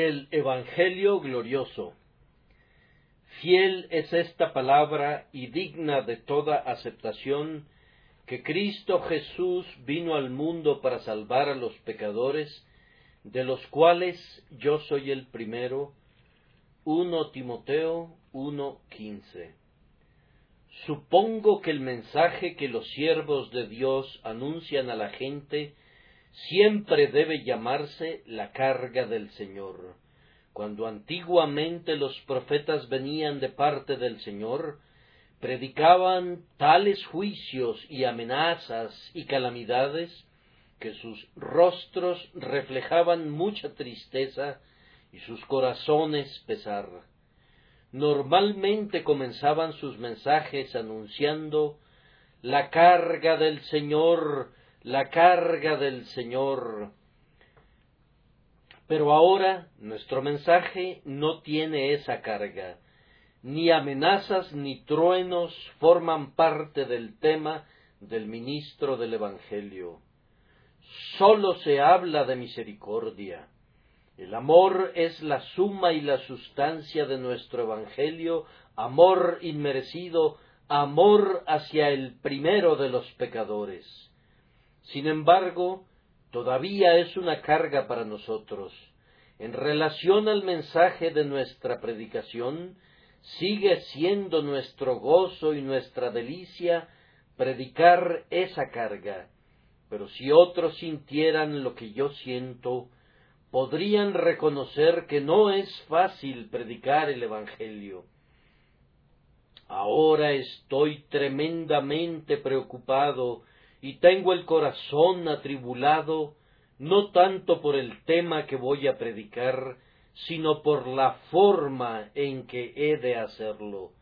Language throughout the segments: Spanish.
El Evangelio glorioso. Fiel es esta palabra y digna de toda aceptación que Cristo Jesús vino al mundo para salvar a los pecadores, de los cuales yo soy el primero. 1 Timoteo 1:15. Supongo que el mensaje que los siervos de Dios anuncian a la gente siempre debe llamarse la carga del Señor. Cuando antiguamente los profetas venían de parte del Señor, predicaban tales juicios y amenazas y calamidades que sus rostros reflejaban mucha tristeza y sus corazones pesar. Normalmente comenzaban sus mensajes anunciando la carga del Señor la carga del Señor. Pero ahora nuestro mensaje no tiene esa carga. Ni amenazas ni truenos forman parte del tema del ministro del Evangelio. Sólo se habla de misericordia. El amor es la suma y la sustancia de nuestro Evangelio, amor inmerecido, amor hacia el primero de los pecadores. Sin embargo, todavía es una carga para nosotros. En relación al mensaje de nuestra predicación, sigue siendo nuestro gozo y nuestra delicia predicar esa carga. Pero si otros sintieran lo que yo siento, podrían reconocer que no es fácil predicar el Evangelio. Ahora estoy tremendamente preocupado y tengo el corazón atribulado no tanto por el tema que voy a predicar, sino por la forma en que he de hacerlo.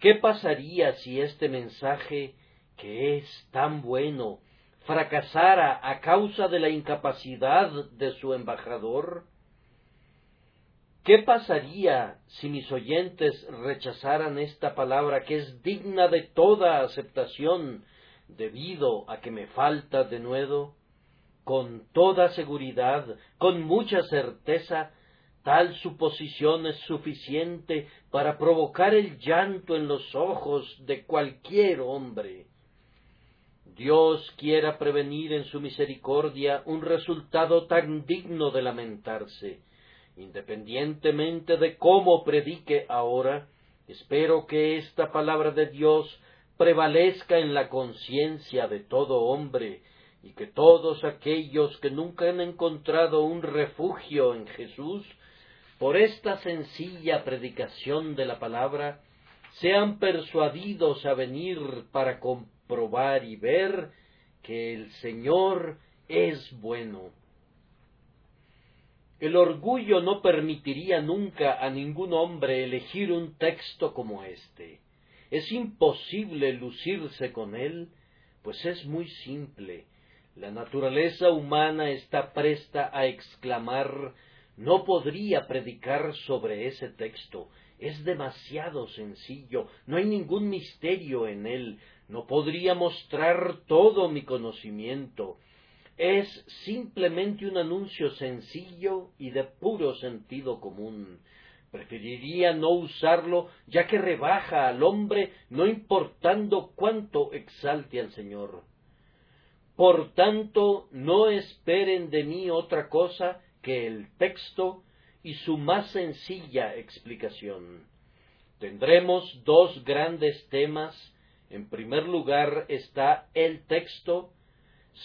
¿Qué pasaría si este mensaje, que es tan bueno, fracasara a causa de la incapacidad de su embajador? ¿Qué pasaría si mis oyentes rechazaran esta palabra que es digna de toda aceptación debido a que me falta de nuevo, con toda seguridad, con mucha certeza, tal suposición es suficiente para provocar el llanto en los ojos de cualquier hombre. Dios quiera prevenir en su misericordia un resultado tan digno de lamentarse. Independientemente de cómo predique ahora, espero que esta palabra de Dios prevalezca en la conciencia de todo hombre y que todos aquellos que nunca han encontrado un refugio en Jesús, por esta sencilla predicación de la palabra, sean persuadidos a venir para comprobar y ver que el Señor es bueno. El orgullo no permitiría nunca a ningún hombre elegir un texto como este es imposible lucirse con él, pues es muy simple. La naturaleza humana está presta a exclamar no podría predicar sobre ese texto. Es demasiado sencillo, no hay ningún misterio en él, no podría mostrar todo mi conocimiento. Es simplemente un anuncio sencillo y de puro sentido común. Preferiría no usarlo, ya que rebaja al hombre, no importando cuánto exalte al Señor. Por tanto, no esperen de mí otra cosa que el texto y su más sencilla explicación. Tendremos dos grandes temas. En primer lugar está el texto.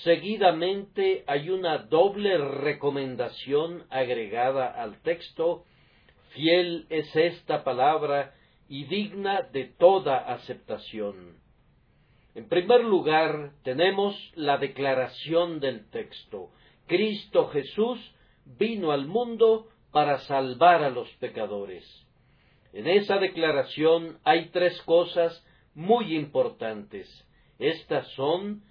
Seguidamente hay una doble recomendación agregada al texto Fiel es esta palabra y digna de toda aceptación. En primer lugar, tenemos la declaración del texto. Cristo Jesús vino al mundo para salvar a los pecadores. En esa declaración hay tres cosas muy importantes. Estas son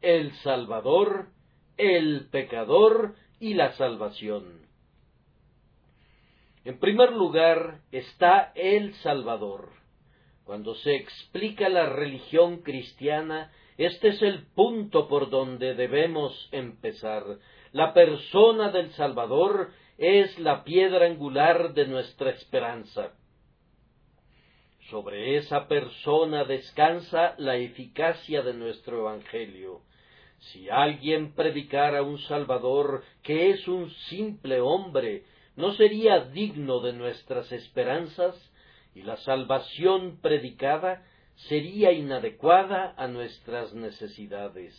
el Salvador, el pecador y la salvación. En primer lugar está el Salvador. Cuando se explica la religión cristiana, este es el punto por donde debemos empezar. La persona del Salvador es la piedra angular de nuestra esperanza. Sobre esa persona descansa la eficacia de nuestro Evangelio. Si alguien predicara un Salvador que es un simple hombre, ¿no sería digno de nuestras esperanzas? Y la salvación predicada sería inadecuada a nuestras necesidades.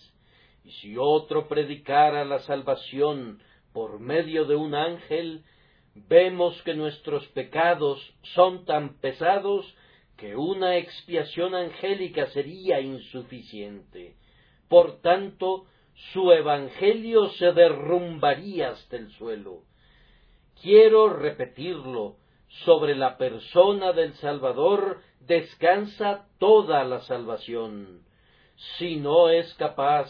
Y si otro predicara la salvación por medio de un ángel, vemos que nuestros pecados son tan pesados que una expiación angélica sería insuficiente. Por tanto, su evangelio se derrumbaría hasta el suelo. Quiero repetirlo, sobre la persona del Salvador descansa toda la salvación. Si no es capaz,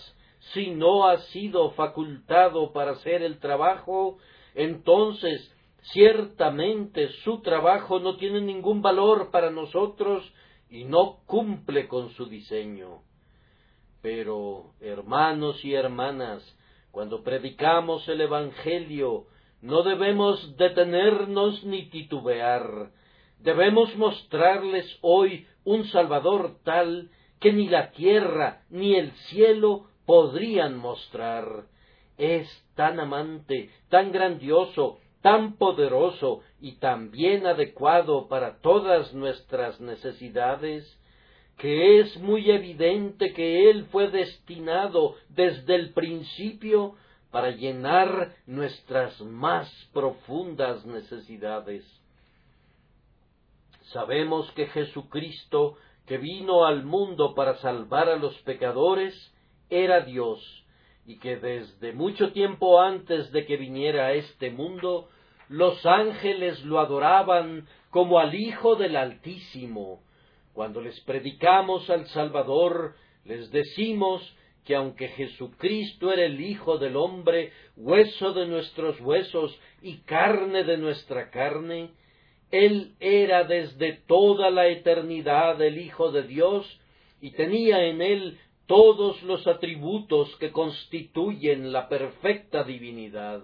si no ha sido facultado para hacer el trabajo, entonces ciertamente su trabajo no tiene ningún valor para nosotros y no cumple con su diseño. Pero, hermanos y hermanas, cuando predicamos el Evangelio, no debemos detenernos ni titubear. Debemos mostrarles hoy un Salvador tal que ni la tierra ni el cielo podrían mostrar. Es tan amante, tan grandioso, tan poderoso y tan bien adecuado para todas nuestras necesidades, que es muy evidente que Él fue destinado desde el principio para llenar nuestras más profundas necesidades. Sabemos que Jesucristo, que vino al mundo para salvar a los pecadores, era Dios, y que desde mucho tiempo antes de que viniera a este mundo, los ángeles lo adoraban como al Hijo del Altísimo. Cuando les predicamos al Salvador, les decimos que aunque Jesucristo era el Hijo del hombre, hueso de nuestros huesos y carne de nuestra carne, Él era desde toda la eternidad el Hijo de Dios y tenía en Él todos los atributos que constituyen la perfecta divinidad.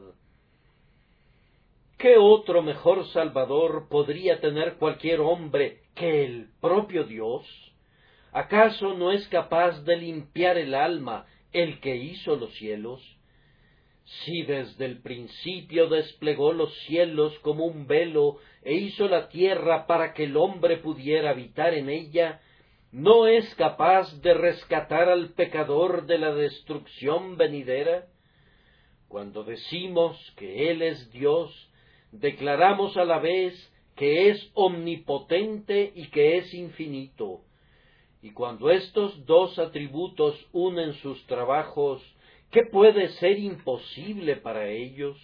¿Qué otro mejor Salvador podría tener cualquier hombre que el propio Dios? ¿Acaso no es capaz de limpiar el alma el que hizo los cielos? Si desde el principio desplegó los cielos como un velo e hizo la tierra para que el hombre pudiera habitar en ella, ¿no es capaz de rescatar al pecador de la destrucción venidera? Cuando decimos que Él es Dios, declaramos a la vez que es omnipotente y que es infinito y cuando estos dos atributos unen sus trabajos, ¿qué puede ser imposible para ellos?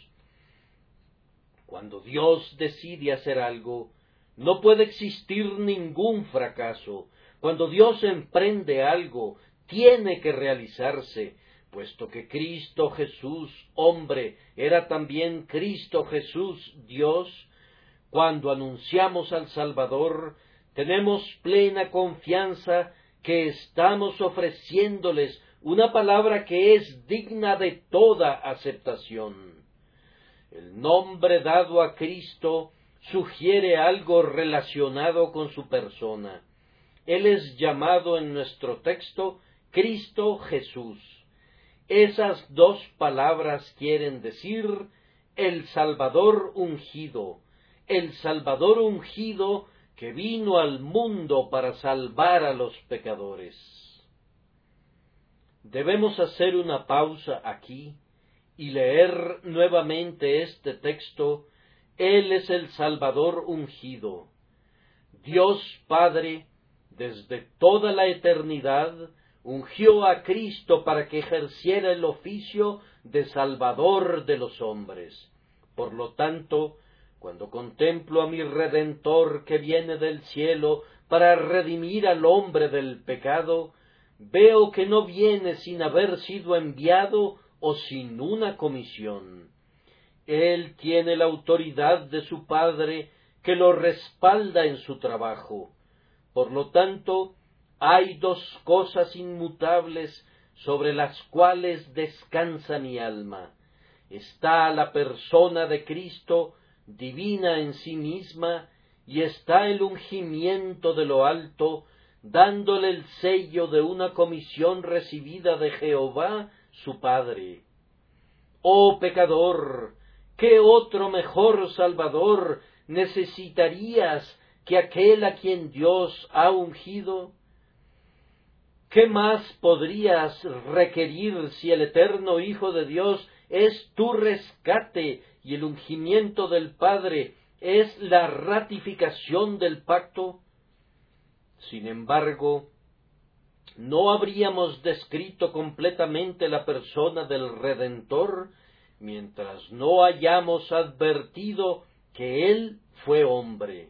Cuando Dios decide hacer algo, no puede existir ningún fracaso. Cuando Dios emprende algo, tiene que realizarse, puesto que Cristo Jesús, hombre, era también Cristo Jesús, Dios, cuando anunciamos al Salvador, tenemos plena confianza que estamos ofreciéndoles una palabra que es digna de toda aceptación. El nombre dado a Cristo sugiere algo relacionado con su persona. Él es llamado en nuestro texto Cristo Jesús. Esas dos palabras quieren decir el Salvador ungido. El Salvador ungido que vino al mundo para salvar a los pecadores. Debemos hacer una pausa aquí y leer nuevamente este texto. Él es el Salvador ungido. Dios Padre, desde toda la eternidad, ungió a Cristo para que ejerciera el oficio de Salvador de los hombres. Por lo tanto, cuando contemplo a mi Redentor que viene del cielo para redimir al hombre del pecado, veo que no viene sin haber sido enviado o sin una comisión. Él tiene la autoridad de su Padre que lo respalda en su trabajo. Por lo tanto, hay dos cosas inmutables sobre las cuales descansa mi alma. está la persona de Cristo, divina en sí misma, y está el ungimiento de lo alto, dándole el sello de una comisión recibida de Jehová, su Padre. Oh pecador, ¿qué otro mejor Salvador necesitarías que aquel a quien Dios ha ungido? ¿Qué más podrías requerir si el eterno Hijo de Dios es tu rescate y el ungimiento del Padre es la ratificación del pacto? Sin embargo, no habríamos descrito completamente la persona del Redentor mientras no hayamos advertido que Él fue hombre.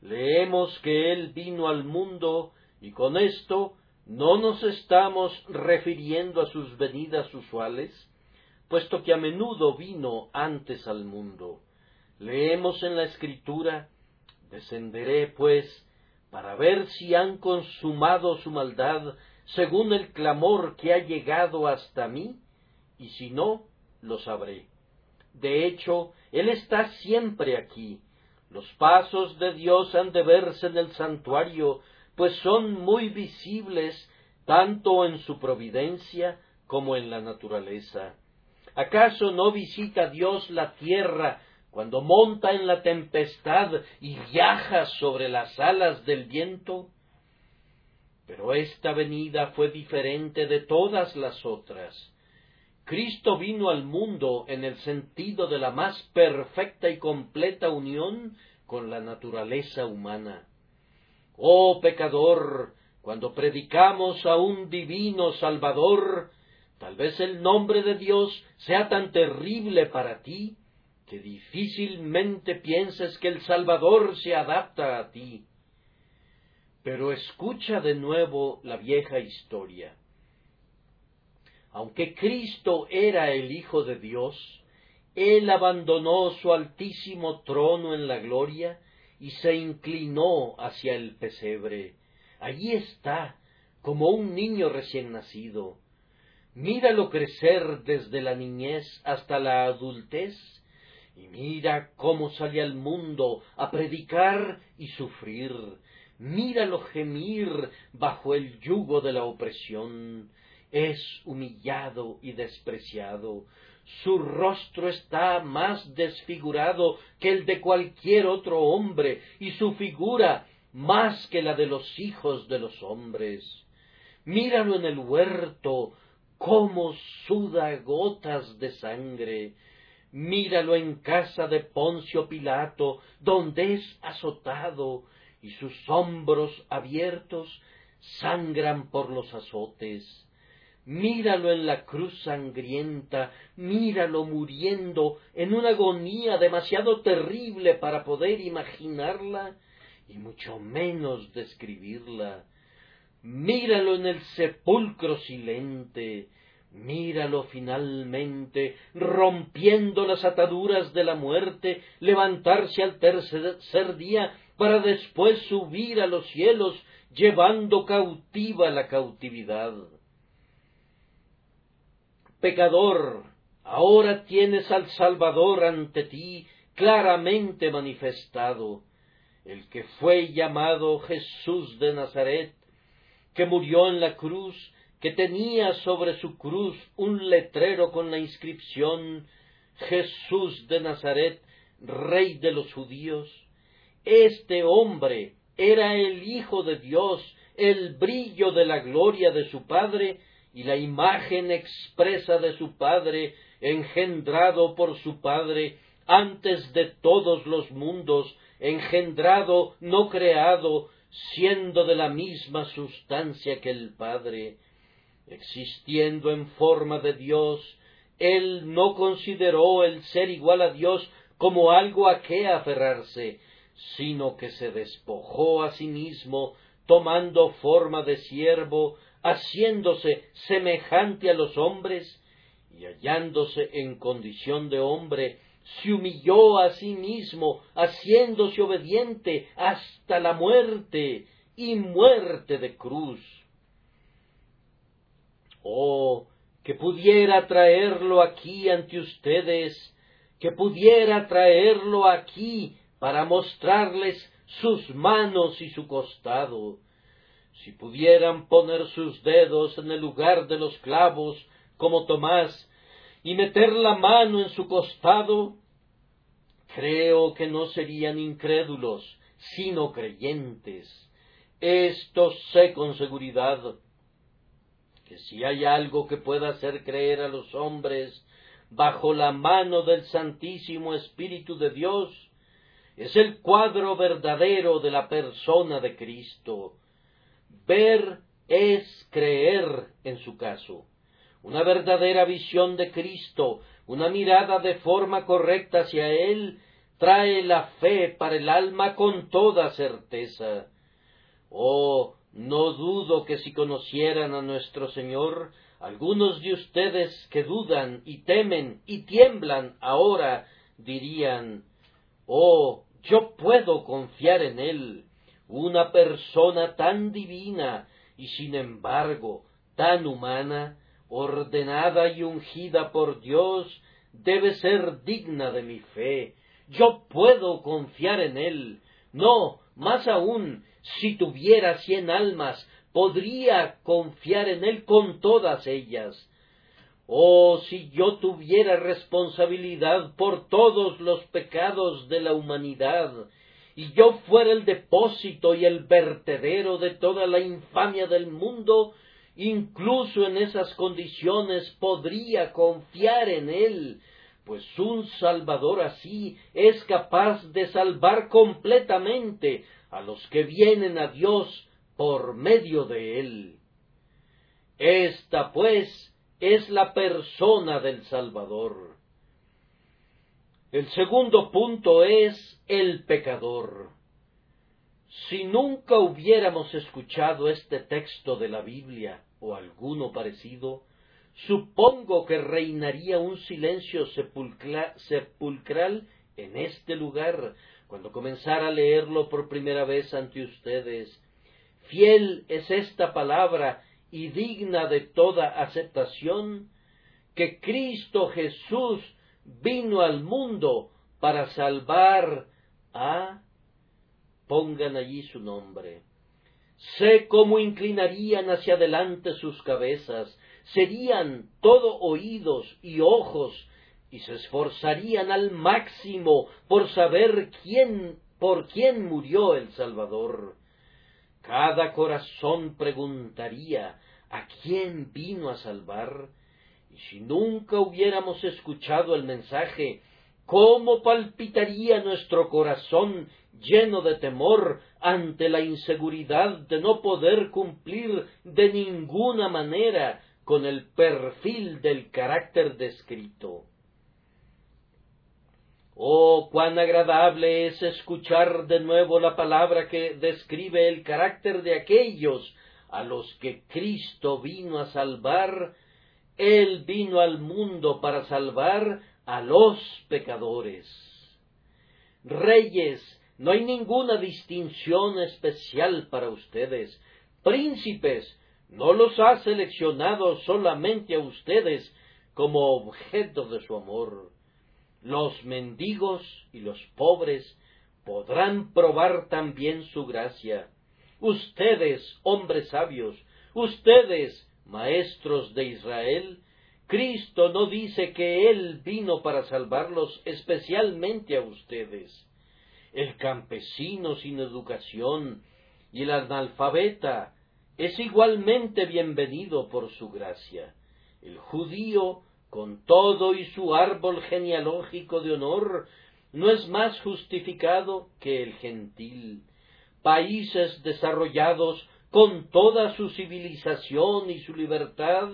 Leemos que Él vino al mundo y con esto no nos estamos refiriendo a sus venidas usuales, puesto que a menudo vino antes al mundo. Leemos en la Escritura Descenderé, pues, para ver si han consumado su maldad según el clamor que ha llegado hasta mí, y si no, lo sabré. De hecho, Él está siempre aquí. Los pasos de Dios han de verse en el santuario, pues son muy visibles tanto en su providencia como en la naturaleza. ¿Acaso no visita Dios la tierra cuando monta en la tempestad y viaja sobre las alas del viento? Pero esta venida fue diferente de todas las otras. Cristo vino al mundo en el sentido de la más perfecta y completa unión con la naturaleza humana. Oh pecador, cuando predicamos a un divino Salvador, tal vez el nombre de Dios sea tan terrible para ti que difícilmente pienses que el Salvador se adapta a ti. Pero escucha de nuevo la vieja historia. Aunque Cristo era el Hijo de Dios, Él abandonó su altísimo trono en la gloria y se inclinó hacia el pesebre. Allí está, como un niño recién nacido. Míralo crecer desde la niñez hasta la adultez y mira cómo sale al mundo a predicar y sufrir. Míralo gemir bajo el yugo de la opresión. Es humillado y despreciado. Su rostro está más desfigurado que el de cualquier otro hombre y su figura más que la de los hijos de los hombres. Míralo en el huerto, cómo suda gotas de sangre Míralo en casa de Poncio Pilato, donde es azotado, y sus hombros abiertos sangran por los azotes. Míralo en la cruz sangrienta, míralo muriendo en una agonía demasiado terrible para poder imaginarla y mucho menos describirla. Míralo en el sepulcro silente, Míralo finalmente, rompiendo las ataduras de la muerte, levantarse al tercer día para después subir a los cielos, llevando cautiva la cautividad. Pecador, ahora tienes al Salvador ante ti claramente manifestado, el que fue llamado Jesús de Nazaret, que murió en la cruz que tenía sobre su cruz un letrero con la inscripción Jesús de Nazaret, Rey de los judíos. Este hombre era el Hijo de Dios, el brillo de la gloria de su Padre y la imagen expresa de su Padre, engendrado por su Padre antes de todos los mundos, engendrado, no creado, siendo de la misma sustancia que el Padre existiendo en forma de Dios, él no consideró el ser igual a Dios como algo a qué aferrarse, sino que se despojó a sí mismo, tomando forma de siervo, haciéndose semejante a los hombres, y hallándose en condición de hombre, se humilló a sí mismo, haciéndose obediente hasta la muerte y muerte de cruz. Oh, que pudiera traerlo aquí ante ustedes, que pudiera traerlo aquí para mostrarles sus manos y su costado. Si pudieran poner sus dedos en el lugar de los clavos, como Tomás, y meter la mano en su costado, creo que no serían incrédulos, sino creyentes. Esto sé con seguridad, que si hay algo que pueda hacer creer a los hombres bajo la mano del Santísimo Espíritu de Dios, es el cuadro verdadero de la persona de Cristo. Ver es creer en su caso. Una verdadera visión de Cristo, una mirada de forma correcta hacia Él, trae la fe para el alma con toda certeza. Oh, no dudo que si conocieran a nuestro Señor, algunos de ustedes que dudan y temen y tiemblan ahora dirían, Oh, yo puedo confiar en Él, una persona tan divina y sin embargo tan humana, ordenada y ungida por Dios, debe ser digna de mi fe. Yo puedo confiar en Él. No, más aún, si tuviera cien almas, podría confiar en Él con todas ellas. Oh, si yo tuviera responsabilidad por todos los pecados de la humanidad, y yo fuera el depósito y el vertedero de toda la infamia del mundo, incluso en esas condiciones podría confiar en Él, pues un Salvador así es capaz de salvar completamente a los que vienen a Dios por medio de Él. Esta, pues, es la persona del Salvador. El segundo punto es el pecador. Si nunca hubiéramos escuchado este texto de la Biblia o alguno parecido, supongo que reinaría un silencio sepulcral en este lugar cuando comenzara a leerlo por primera vez ante ustedes. Fiel es esta palabra y digna de toda aceptación, que Cristo Jesús vino al mundo para salvar a pongan allí su nombre. Sé cómo inclinarían hacia adelante sus cabezas, serían todo oídos y ojos, y se esforzarían al máximo por saber quién, por quién murió el Salvador. Cada corazón preguntaría ¿a quién vino a salvar? Y si nunca hubiéramos escuchado el mensaje, ¿cómo palpitaría nuestro corazón lleno de temor ante la inseguridad de no poder cumplir de ninguna manera con el perfil del carácter descrito. Oh, cuán agradable es escuchar de nuevo la palabra que describe el carácter de aquellos a los que Cristo vino a salvar. Él vino al mundo para salvar a los pecadores. Reyes, no hay ninguna distinción especial para ustedes. Príncipes, no los ha seleccionado solamente a ustedes como objeto de su amor. Los mendigos y los pobres podrán probar también su gracia. Ustedes, hombres sabios, ustedes, maestros de Israel, Cristo no dice que Él vino para salvarlos especialmente a ustedes el campesino sin educación y el analfabeta es igualmente bienvenido por su gracia. El judío, con todo y su árbol genealógico de honor, no es más justificado que el gentil. Países desarrollados con toda su civilización y su libertad,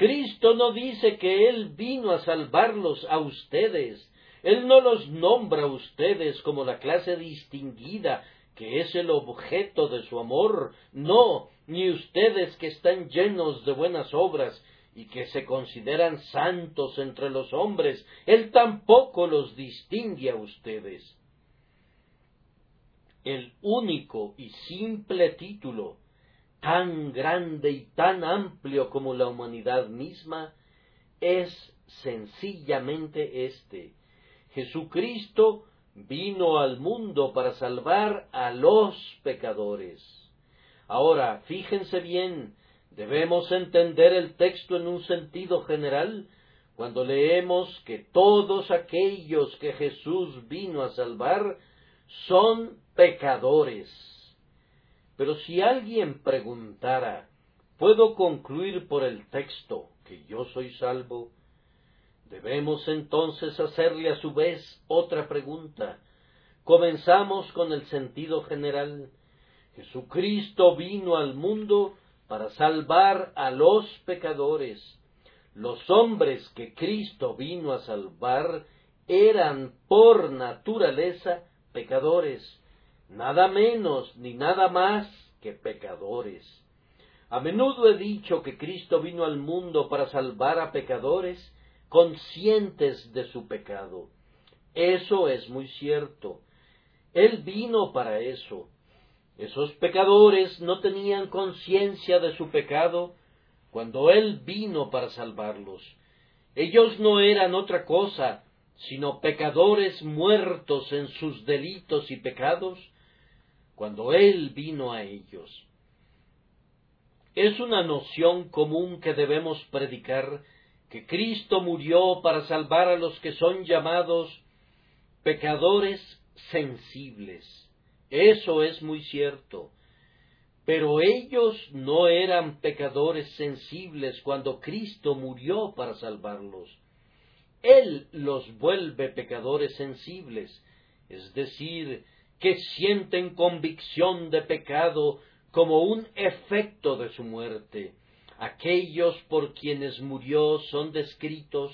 Cristo no dice que Él vino a salvarlos a ustedes, él no los nombra a ustedes como la clase distinguida que es el objeto de su amor, no, ni ustedes que están llenos de buenas obras y que se consideran santos entre los hombres, Él tampoco los distingue a ustedes. El único y simple título tan grande y tan amplio como la humanidad misma, es sencillamente este. Jesucristo vino al mundo para salvar a los pecadores. Ahora, fíjense bien, debemos entender el texto en un sentido general cuando leemos que todos aquellos que Jesús vino a salvar son pecadores. Pero si alguien preguntara, ¿puedo concluir por el texto que yo soy salvo? Debemos entonces hacerle a su vez otra pregunta. Comenzamos con el sentido general. Jesucristo vino al mundo para salvar a los pecadores. Los hombres que Cristo vino a salvar eran por naturaleza pecadores, nada menos ni nada más que pecadores. A menudo he dicho que Cristo vino al mundo para salvar a pecadores conscientes de su pecado. Eso es muy cierto. Él vino para eso. Esos pecadores no tenían conciencia de su pecado cuando Él vino para salvarlos. Ellos no eran otra cosa sino pecadores muertos en sus delitos y pecados cuando Él vino a ellos. Es una noción común que debemos predicar que Cristo murió para salvar a los que son llamados pecadores sensibles. Eso es muy cierto. Pero ellos no eran pecadores sensibles cuando Cristo murió para salvarlos. Él los vuelve pecadores sensibles, es decir, que sienten convicción de pecado como un efecto de su muerte aquellos por quienes murió son descritos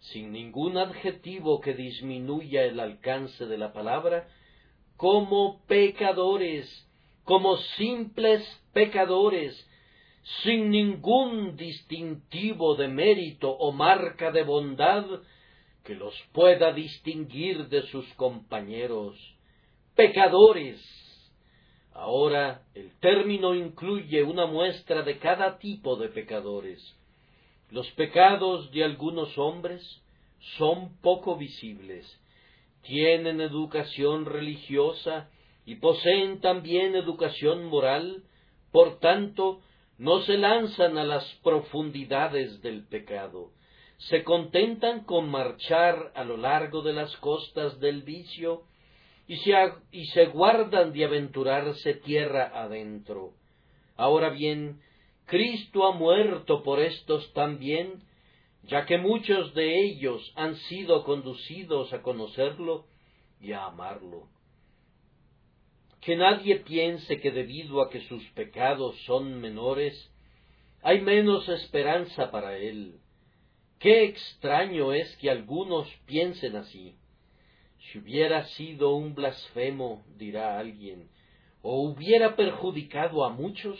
sin ningún adjetivo que disminuya el alcance de la palabra, como pecadores, como simples pecadores, sin ningún distintivo de mérito o marca de bondad que los pueda distinguir de sus compañeros. Pecadores, Ahora el término incluye una muestra de cada tipo de pecadores. Los pecados de algunos hombres son poco visibles, tienen educación religiosa y poseen también educación moral, por tanto, no se lanzan a las profundidades del pecado, se contentan con marchar a lo largo de las costas del vicio y se, guardan de aventurarse tierra adentro. Ahora bien, Cristo ha muerto por estos también, ya que muchos de ellos han sido conducidos a conocerlo y a amarlo. Que nadie piense que debido a que sus pecados son menores, hay menos esperanza para él. Qué extraño es que algunos piensen así. Si hubiera sido un blasfemo, dirá alguien, o hubiera perjudicado a muchos,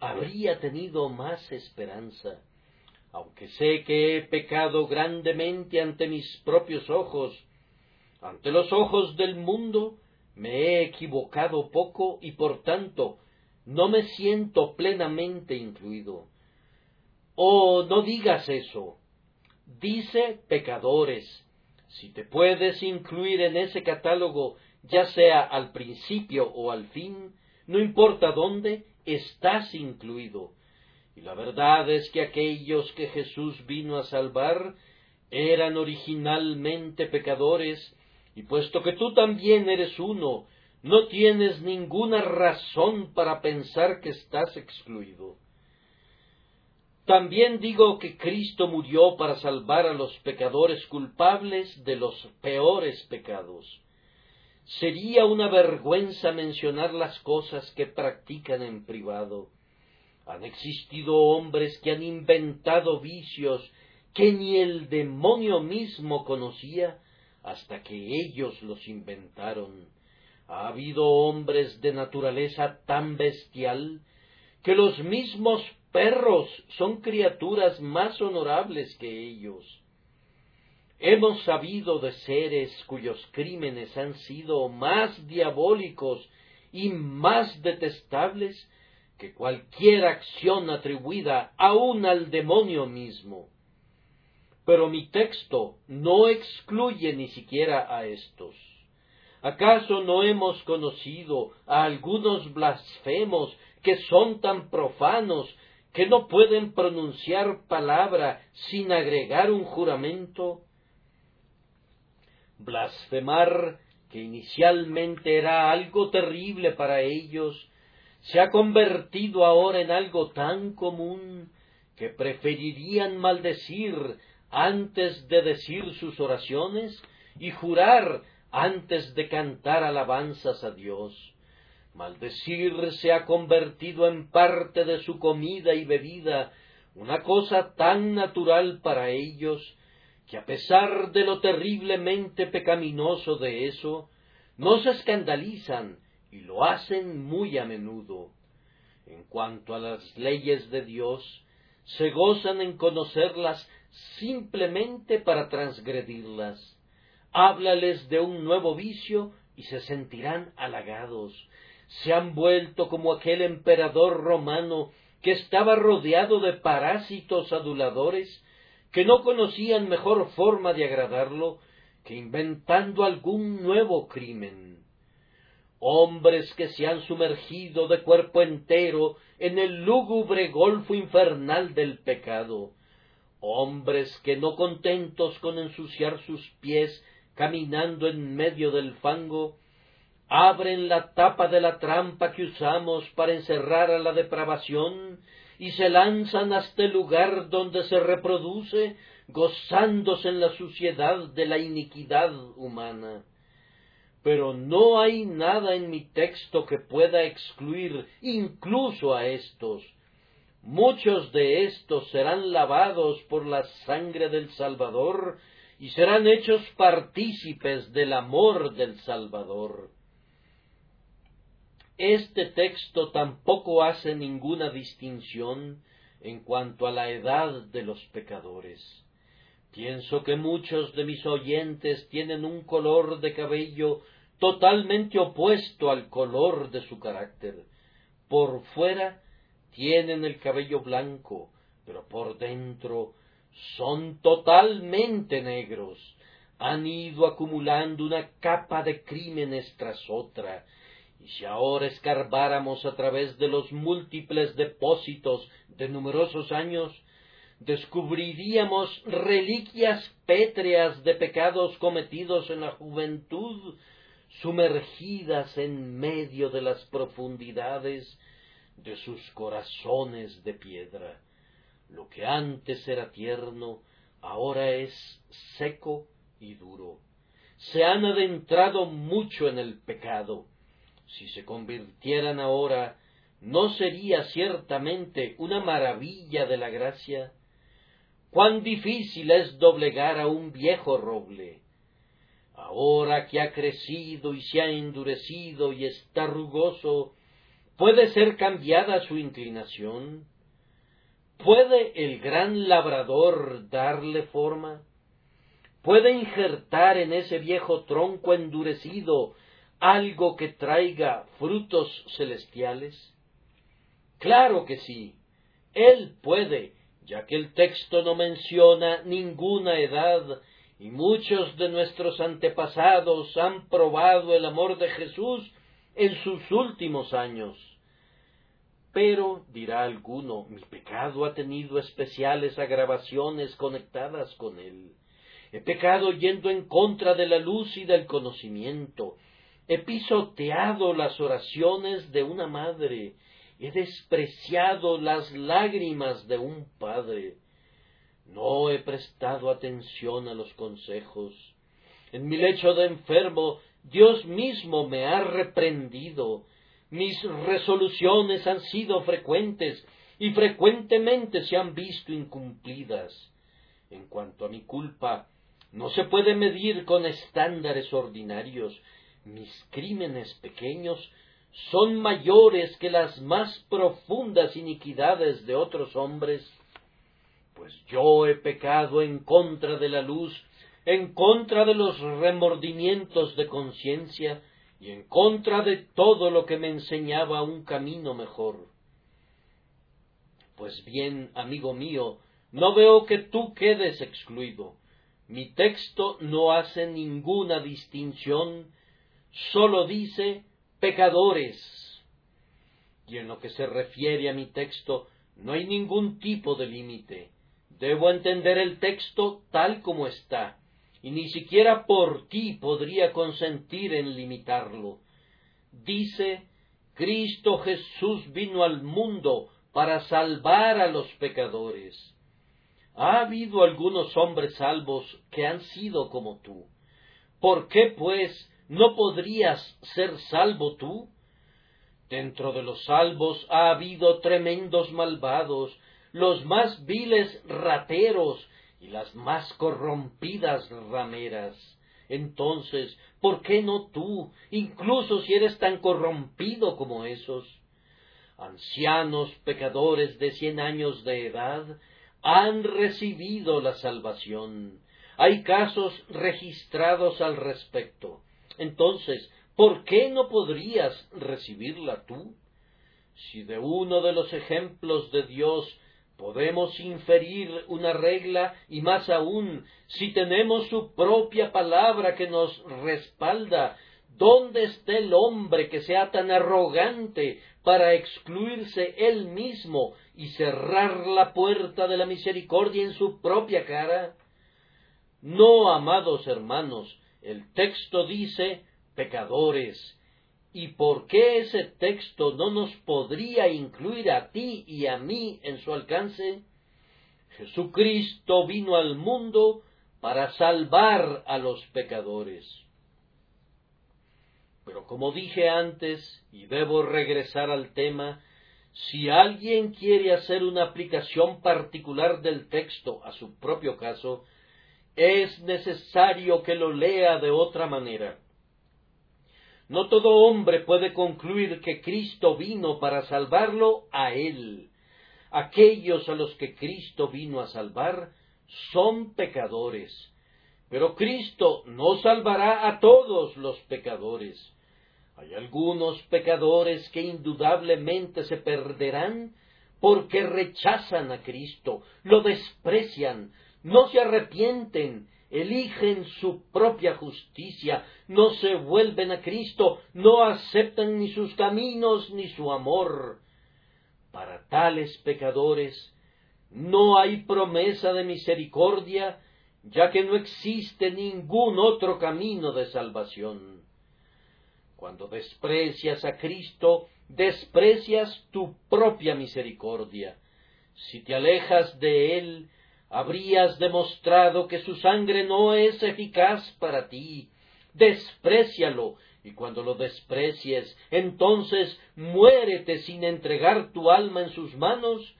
habría tenido más esperanza. Aunque sé que he pecado grandemente ante mis propios ojos, ante los ojos del mundo, me he equivocado poco y por tanto no me siento plenamente incluido. Oh, no digas eso. Dice pecadores, si te puedes incluir en ese catálogo, ya sea al principio o al fin, no importa dónde, estás incluido. Y la verdad es que aquellos que Jesús vino a salvar eran originalmente pecadores, y puesto que tú también eres uno, no tienes ninguna razón para pensar que estás excluido. También digo que Cristo murió para salvar a los pecadores culpables de los peores pecados. Sería una vergüenza mencionar las cosas que practican en privado. Han existido hombres que han inventado vicios que ni el demonio mismo conocía hasta que ellos los inventaron. Ha habido hombres de naturaleza tan bestial que los mismos perros son criaturas más honorables que ellos. Hemos sabido de seres cuyos crímenes han sido más diabólicos y más detestables que cualquier acción atribuida aún al demonio mismo. Pero mi texto no excluye ni siquiera a estos. ¿Acaso no hemos conocido a algunos blasfemos que son tan profanos que no pueden pronunciar palabra sin agregar un juramento? Blasfemar, que inicialmente era algo terrible para ellos, se ha convertido ahora en algo tan común que preferirían maldecir antes de decir sus oraciones y jurar antes de cantar alabanzas a Dios. Maldecir se ha convertido en parte de su comida y bebida, una cosa tan natural para ellos, que a pesar de lo terriblemente pecaminoso de eso, no se escandalizan y lo hacen muy a menudo. En cuanto a las leyes de Dios, se gozan en conocerlas simplemente para transgredirlas. Háblales de un nuevo vicio y se sentirán halagados. Se han vuelto como aquel emperador romano que estaba rodeado de parásitos aduladores que no conocían mejor forma de agradarlo que inventando algún nuevo crimen. Hombres que se han sumergido de cuerpo entero en el lúgubre golfo infernal del pecado, hombres que no contentos con ensuciar sus pies caminando en medio del fango, abren la tapa de la trampa que usamos para encerrar a la depravación y se lanzan hasta el lugar donde se reproduce, gozándose en la suciedad de la iniquidad humana. Pero no hay nada en mi texto que pueda excluir incluso a estos. Muchos de estos serán lavados por la sangre del Salvador y serán hechos partícipes del amor del Salvador. Este texto tampoco hace ninguna distinción en cuanto a la edad de los pecadores. Pienso que muchos de mis oyentes tienen un color de cabello totalmente opuesto al color de su carácter. Por fuera tienen el cabello blanco, pero por dentro son totalmente negros, han ido acumulando una capa de crímenes tras otra, y si ahora escarbáramos a través de los múltiples depósitos de numerosos años, descubriríamos reliquias pétreas de pecados cometidos en la juventud, sumergidas en medio de las profundidades de sus corazones de piedra. Lo que antes era tierno, ahora es seco y duro. Se han adentrado mucho en el pecado. Si se convirtieran ahora, ¿no sería ciertamente una maravilla de la gracia? Cuán difícil es doblegar a un viejo roble. Ahora que ha crecido y se ha endurecido y está rugoso, ¿puede ser cambiada su inclinación? ¿Puede el gran labrador darle forma? ¿Puede injertar en ese viejo tronco endurecido algo que traiga frutos celestiales? Claro que sí, él puede, ya que el texto no menciona ninguna edad y muchos de nuestros antepasados han probado el amor de Jesús en sus últimos años. Pero, dirá alguno, mi pecado ha tenido especiales agravaciones conectadas con él. He pecado yendo en contra de la luz y del conocimiento. He pisoteado las oraciones de una madre. He despreciado las lágrimas de un padre. No he prestado atención a los consejos. En mi lecho de enfermo, Dios mismo me ha reprendido mis resoluciones han sido frecuentes y frecuentemente se han visto incumplidas. En cuanto a mi culpa, no se puede medir con estándares ordinarios. Mis crímenes pequeños son mayores que las más profundas iniquidades de otros hombres, pues yo he pecado en contra de la luz, en contra de los remordimientos de conciencia, y en contra de todo lo que me enseñaba un camino mejor. Pues bien, amigo mío, no veo que tú quedes excluido. Mi texto no hace ninguna distinción, sólo dice pecadores. Y en lo que se refiere a mi texto, no hay ningún tipo de límite. Debo entender el texto tal como está, y ni siquiera por ti podría consentir en limitarlo. Dice, Cristo Jesús vino al mundo para salvar a los pecadores. Ha habido algunos hombres salvos que han sido como tú. ¿Por qué, pues, no podrías ser salvo tú? Dentro de los salvos ha habido tremendos malvados, los más viles rateros y las más corrompidas rameras. Entonces, ¿por qué no tú, incluso si eres tan corrompido como esos? Ancianos pecadores de cien años de edad han recibido la salvación. Hay casos registrados al respecto. Entonces, ¿por qué no podrías recibirla tú? Si de uno de los ejemplos de Dios podemos inferir una regla y más aún si tenemos su propia palabra que nos respalda, ¿dónde está el hombre que sea tan arrogante para excluirse él mismo y cerrar la puerta de la misericordia en su propia cara? No, amados hermanos, el texto dice pecadores. ¿Y por qué ese texto no nos podría incluir a ti y a mí en su alcance? Jesucristo vino al mundo para salvar a los pecadores. Pero como dije antes, y debo regresar al tema, si alguien quiere hacer una aplicación particular del texto a su propio caso, es necesario que lo lea de otra manera. No todo hombre puede concluir que Cristo vino para salvarlo a él. Aquellos a los que Cristo vino a salvar son pecadores. Pero Cristo no salvará a todos los pecadores. Hay algunos pecadores que indudablemente se perderán porque rechazan a Cristo, lo desprecian, no se arrepienten, eligen su propia justicia, no se vuelven a Cristo, no aceptan ni sus caminos ni su amor. Para tales pecadores no hay promesa de misericordia, ya que no existe ningún otro camino de salvación. Cuando desprecias a Cristo, desprecias tu propia misericordia. Si te alejas de Él, habrías demostrado que su sangre no es eficaz para ti. Desprécialo, y cuando lo desprecies, entonces muérete sin entregar tu alma en sus manos,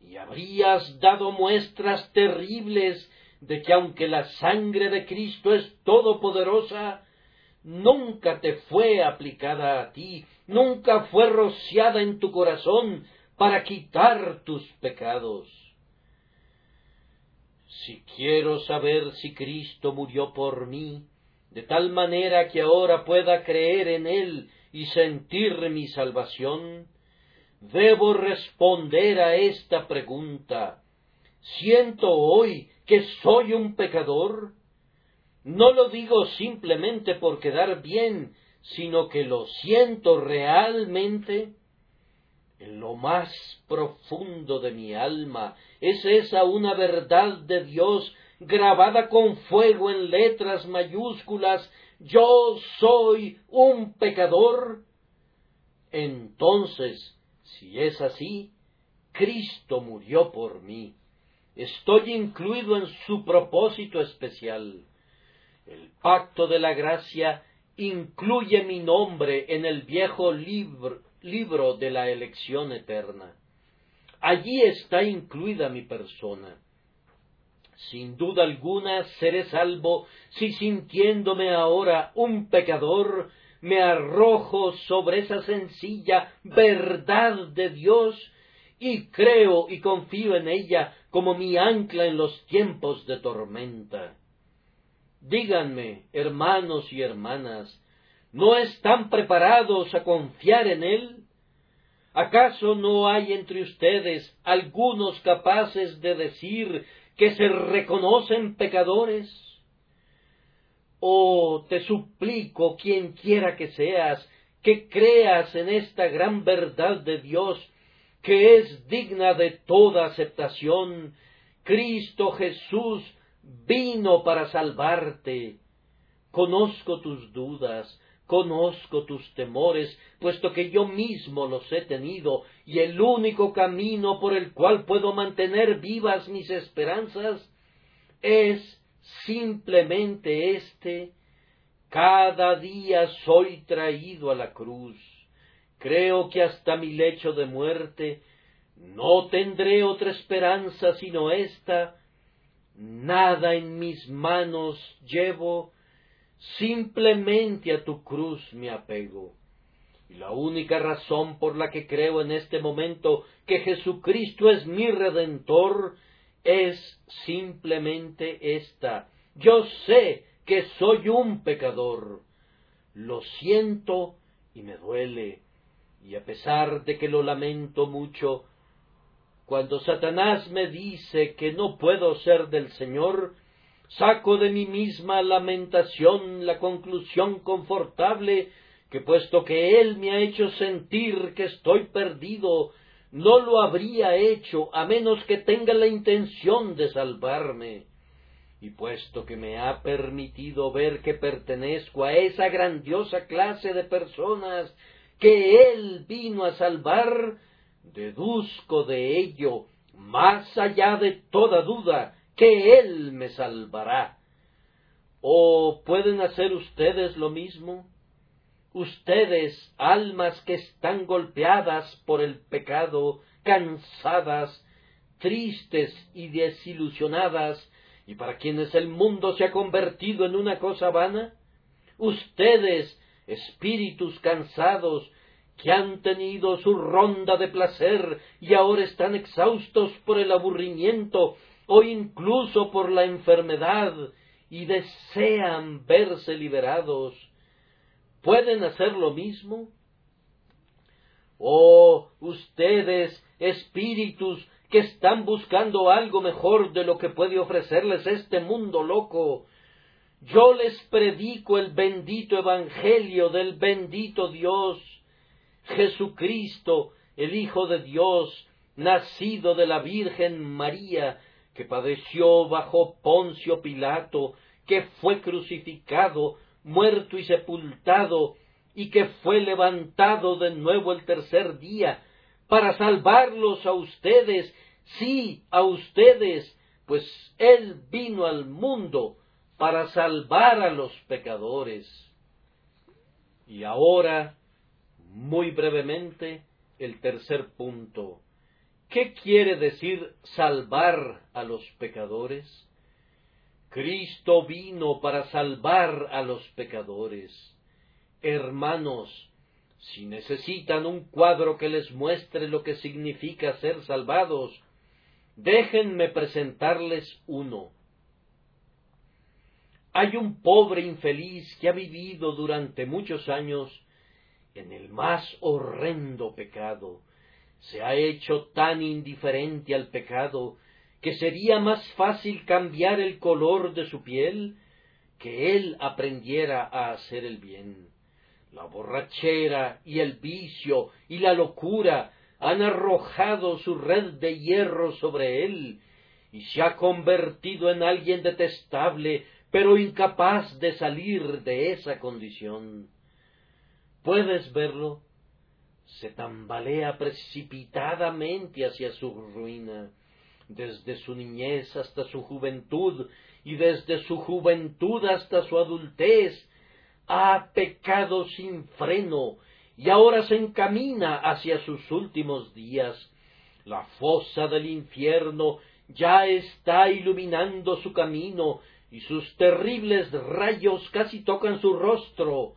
y habrías dado muestras terribles de que aunque la sangre de Cristo es todopoderosa, nunca te fue aplicada a ti, nunca fue rociada en tu corazón para quitar tus pecados. Si quiero saber si Cristo murió por mí, de tal manera que ahora pueda creer en Él y sentir mi salvación, debo responder a esta pregunta. ¿Siento hoy que soy un pecador? No lo digo simplemente por quedar bien, sino que lo siento realmente. En lo más profundo de mi alma es esa una verdad de Dios grabada con fuego en letras mayúsculas, yo soy un pecador. Entonces, si es así, Cristo murió por mí. Estoy incluido en su propósito especial. El pacto de la gracia incluye mi nombre en el viejo libro, libro de la elección eterna. Allí está incluida mi persona. Sin duda alguna seré salvo si sintiéndome ahora un pecador me arrojo sobre esa sencilla verdad de Dios y creo y confío en ella como mi ancla en los tiempos de tormenta. Díganme, hermanos y hermanas, ¿no están preparados a confiar en Él? ¿Acaso no hay entre ustedes algunos capaces de decir que se reconocen pecadores? Oh, te suplico, quien quiera que seas, que creas en esta gran verdad de Dios, que es digna de toda aceptación. Cristo Jesús vino para salvarte. Conozco tus dudas, conozco tus temores, puesto que yo mismo los he tenido, y el único camino por el cual puedo mantener vivas mis esperanzas es simplemente este, cada día soy traído a la cruz. Creo que hasta mi lecho de muerte no tendré otra esperanza sino esta. Nada en mis manos llevo, simplemente a tu cruz me apego. Y la única razón por la que creo en este momento que Jesucristo es mi redentor es simplemente esta. Yo sé que soy un pecador. Lo siento y me duele. Y a pesar de que lo lamento mucho, cuando Satanás me dice que no puedo ser del Señor, saco de mi misma lamentación la conclusión confortable que puesto que Él me ha hecho sentir que estoy perdido, no lo habría hecho a menos que tenga la intención de salvarme. Y puesto que me ha permitido ver que pertenezco a esa grandiosa clase de personas que Él vino a salvar, deduzco de ello, más allá de toda duda, que Él me salvará. ¿O pueden hacer ustedes lo mismo? ustedes, almas que están golpeadas por el pecado, cansadas, tristes y desilusionadas, y para quienes el mundo se ha convertido en una cosa vana, ustedes, espíritus cansados, que han tenido su ronda de placer y ahora están exhaustos por el aburrimiento o incluso por la enfermedad y desean verse liberados, ¿Pueden hacer lo mismo? Oh, ustedes, espíritus que están buscando algo mejor de lo que puede ofrecerles este mundo loco, yo les predico el bendito Evangelio del bendito Dios, Jesucristo, el Hijo de Dios, nacido de la Virgen María, que padeció bajo Poncio Pilato, que fue crucificado, muerto y sepultado, y que fue levantado de nuevo el tercer día, para salvarlos a ustedes, sí, a ustedes, pues Él vino al mundo para salvar a los pecadores. Y ahora, muy brevemente, el tercer punto. ¿Qué quiere decir salvar a los pecadores? Cristo vino para salvar a los pecadores. Hermanos, si necesitan un cuadro que les muestre lo que significa ser salvados, déjenme presentarles uno. Hay un pobre infeliz que ha vivido durante muchos años en el más horrendo pecado, se ha hecho tan indiferente al pecado que sería más fácil cambiar el color de su piel que él aprendiera a hacer el bien. La borrachera y el vicio y la locura han arrojado su red de hierro sobre él y se ha convertido en alguien detestable, pero incapaz de salir de esa condición. ¿Puedes verlo? Se tambalea precipitadamente hacia su ruina desde su niñez hasta su juventud y desde su juventud hasta su adultez, ha pecado sin freno y ahora se encamina hacia sus últimos días. La fosa del infierno ya está iluminando su camino y sus terribles rayos casi tocan su rostro,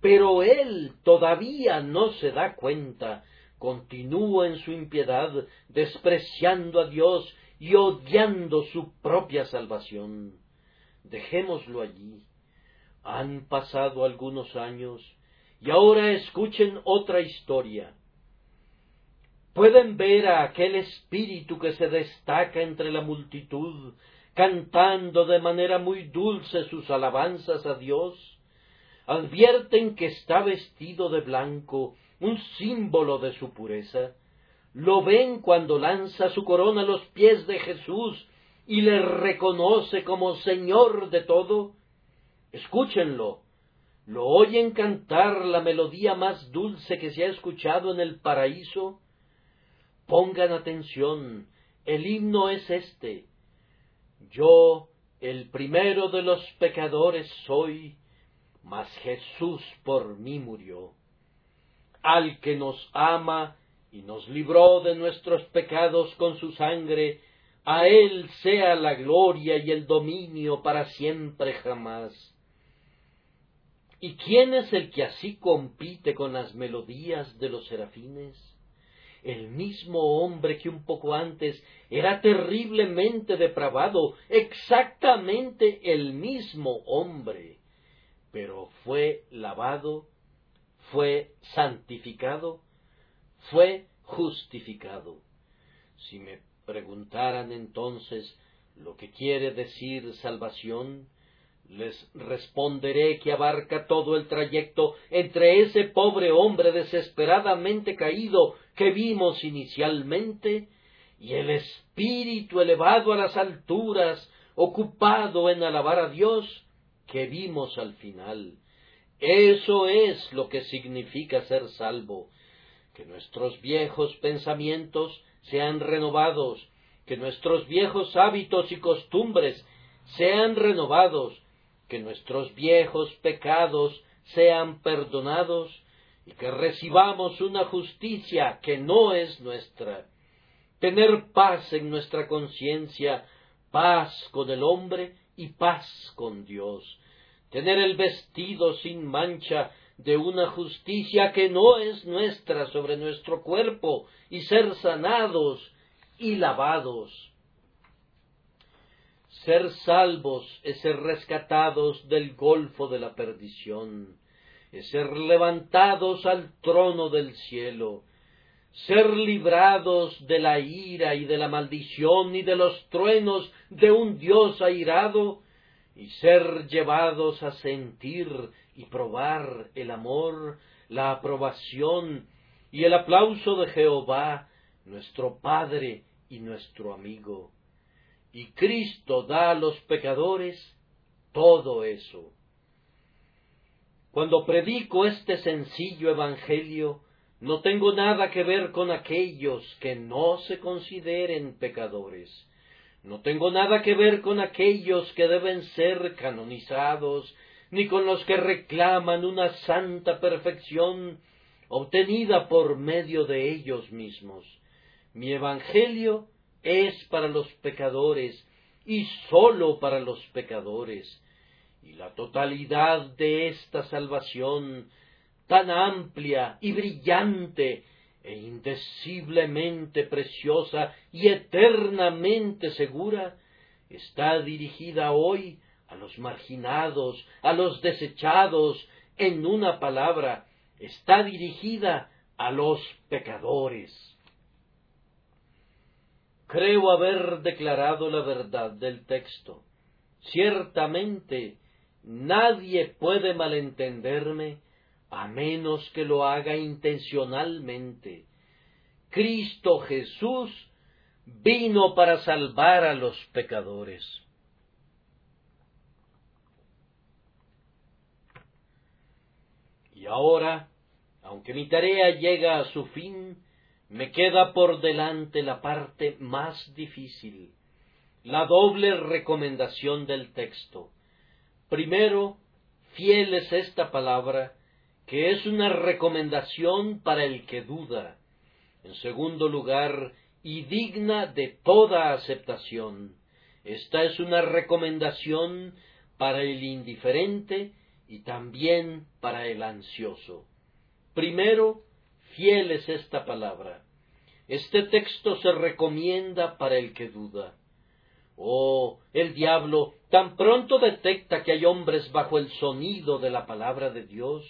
pero él todavía no se da cuenta continúa en su impiedad, despreciando a Dios y odiando su propia salvación. Dejémoslo allí. Han pasado algunos años y ahora escuchen otra historia. pueden ver a aquel espíritu que se destaca entre la multitud, cantando de manera muy dulce sus alabanzas a Dios, advierten que está vestido de blanco, un símbolo de su pureza, lo ven cuando lanza su corona a los pies de Jesús y le reconoce como Señor de todo, escúchenlo, lo oyen cantar la melodía más dulce que se ha escuchado en el paraíso, pongan atención, el himno es este, yo, el primero de los pecadores soy, mas Jesús por mí murió. Al que nos ama y nos libró de nuestros pecados con su sangre, a Él sea la gloria y el dominio para siempre jamás. ¿Y quién es el que así compite con las melodías de los serafines? El mismo hombre que un poco antes era terriblemente depravado, exactamente el mismo hombre, pero fue lavado, fue santificado, fue justificado. Si me preguntaran entonces lo que quiere decir salvación, les responderé que abarca todo el trayecto entre ese pobre hombre desesperadamente caído que vimos inicialmente y el espíritu elevado a las alturas, ocupado en alabar a Dios, que vimos al final. Eso es lo que significa ser salvo, que nuestros viejos pensamientos sean renovados, que nuestros viejos hábitos y costumbres sean renovados, que nuestros viejos pecados sean perdonados y que recibamos una justicia que no es nuestra, tener paz en nuestra conciencia, paz con el hombre y paz con Dios, tener el vestido sin mancha de una justicia que no es nuestra sobre nuestro cuerpo y ser sanados y lavados. Ser salvos es ser rescatados del golfo de la perdición, es ser levantados al trono del cielo, ser librados de la ira y de la maldición y de los truenos de un Dios airado, y ser llevados a sentir y probar el amor, la aprobación y el aplauso de Jehová, nuestro Padre y nuestro amigo. Y Cristo da a los pecadores todo eso. Cuando predico este sencillo Evangelio, no tengo nada que ver con aquellos que no se consideren pecadores. No tengo nada que ver con aquellos que deben ser canonizados ni con los que reclaman una santa perfección obtenida por medio de ellos mismos. Mi Evangelio es para los pecadores y sólo para los pecadores, y la totalidad de esta salvación tan amplia y brillante e indeciblemente preciosa y eternamente segura está dirigida hoy a los marginados, a los desechados, en una palabra, está dirigida a los pecadores. Creo haber declarado la verdad del texto. Ciertamente, nadie puede malentenderme a menos que lo haga intencionalmente. Cristo Jesús vino para salvar a los pecadores. Y ahora, aunque mi tarea llega a su fin, me queda por delante la parte más difícil, la doble recomendación del texto. Primero, fiel es esta palabra, que es una recomendación para el que duda. En segundo lugar, y digna de toda aceptación. Esta es una recomendación para el indiferente y también para el ansioso. Primero, fiel es esta palabra. Este texto se recomienda para el que duda. Oh, el diablo tan pronto detecta que hay hombres bajo el sonido de la palabra de Dios,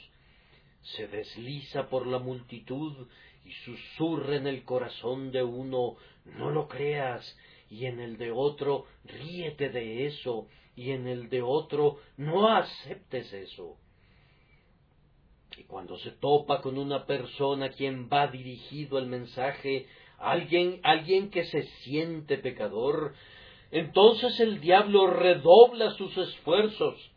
se desliza por la multitud y susurra en el corazón de uno no lo creas y en el de otro ríete de eso y en el de otro no aceptes eso. Y cuando se topa con una persona a quien va dirigido el mensaje, alguien, alguien que se siente pecador, entonces el diablo redobla sus esfuerzos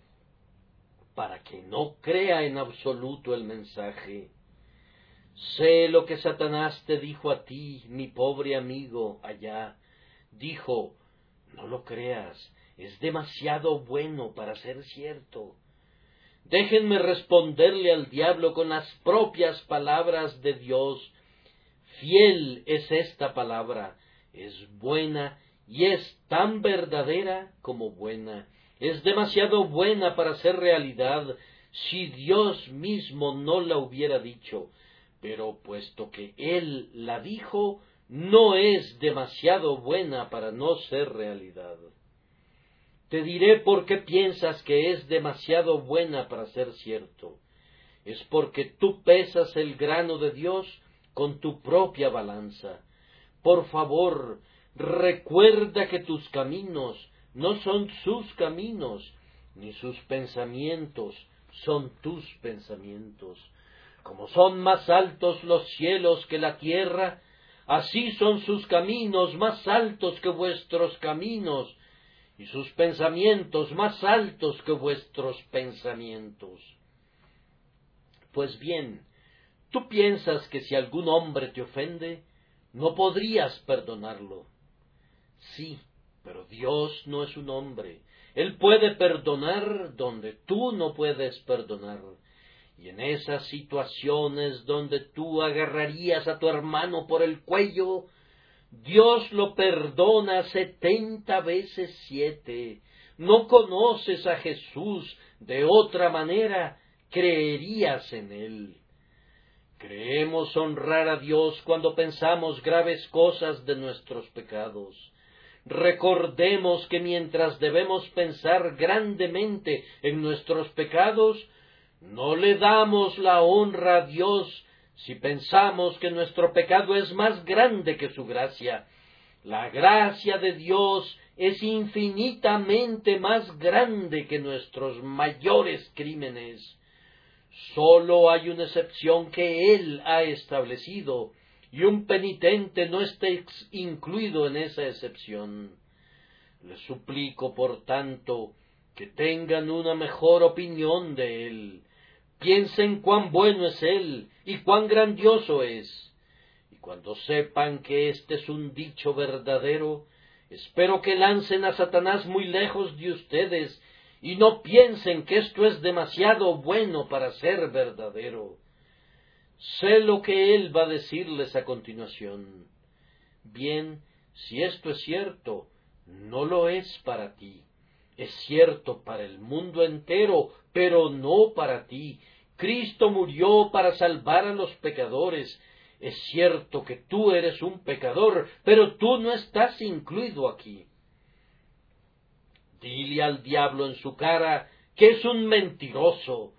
para que no crea en absoluto el mensaje. Sé lo que Satanás te dijo a ti, mi pobre amigo, allá. Dijo, no lo creas, es demasiado bueno para ser cierto. Déjenme responderle al diablo con las propias palabras de Dios. Fiel es esta palabra, es buena y es tan verdadera como buena. Es demasiado buena para ser realidad si Dios mismo no la hubiera dicho. Pero puesto que Él la dijo, no es demasiado buena para no ser realidad. Te diré por qué piensas que es demasiado buena para ser cierto. Es porque tú pesas el grano de Dios con tu propia balanza. Por favor, recuerda que tus caminos no son sus caminos, ni sus pensamientos son tus pensamientos. Como son más altos los cielos que la tierra, así son sus caminos más altos que vuestros caminos, y sus pensamientos más altos que vuestros pensamientos. Pues bien, tú piensas que si algún hombre te ofende, no podrías perdonarlo. Sí, pero Dios no es un hombre. Él puede perdonar donde tú no puedes perdonar. Y en esas situaciones donde tú agarrarías a tu hermano por el cuello, Dios lo perdona setenta veces siete. No conoces a Jesús de otra manera, creerías en Él. Creemos honrar a Dios cuando pensamos graves cosas de nuestros pecados. Recordemos que mientras debemos pensar grandemente en nuestros pecados, no le damos la honra a Dios si pensamos que nuestro pecado es más grande que su gracia. La gracia de Dios es infinitamente más grande que nuestros mayores crímenes. Sólo hay una excepción que Él ha establecido, y un penitente no está incluido en esa excepción. Les suplico, por tanto, que tengan una mejor opinión de Él, piensen cuán bueno es Él y cuán grandioso es. Y cuando sepan que este es un dicho verdadero, espero que lancen a Satanás muy lejos de ustedes y no piensen que esto es demasiado bueno para ser verdadero. Sé lo que él va a decirles a continuación. Bien, si esto es cierto, no lo es para ti. Es cierto para el mundo entero, pero no para ti. Cristo murió para salvar a los pecadores. Es cierto que tú eres un pecador, pero tú no estás incluido aquí. Dile al diablo en su cara que es un mentiroso.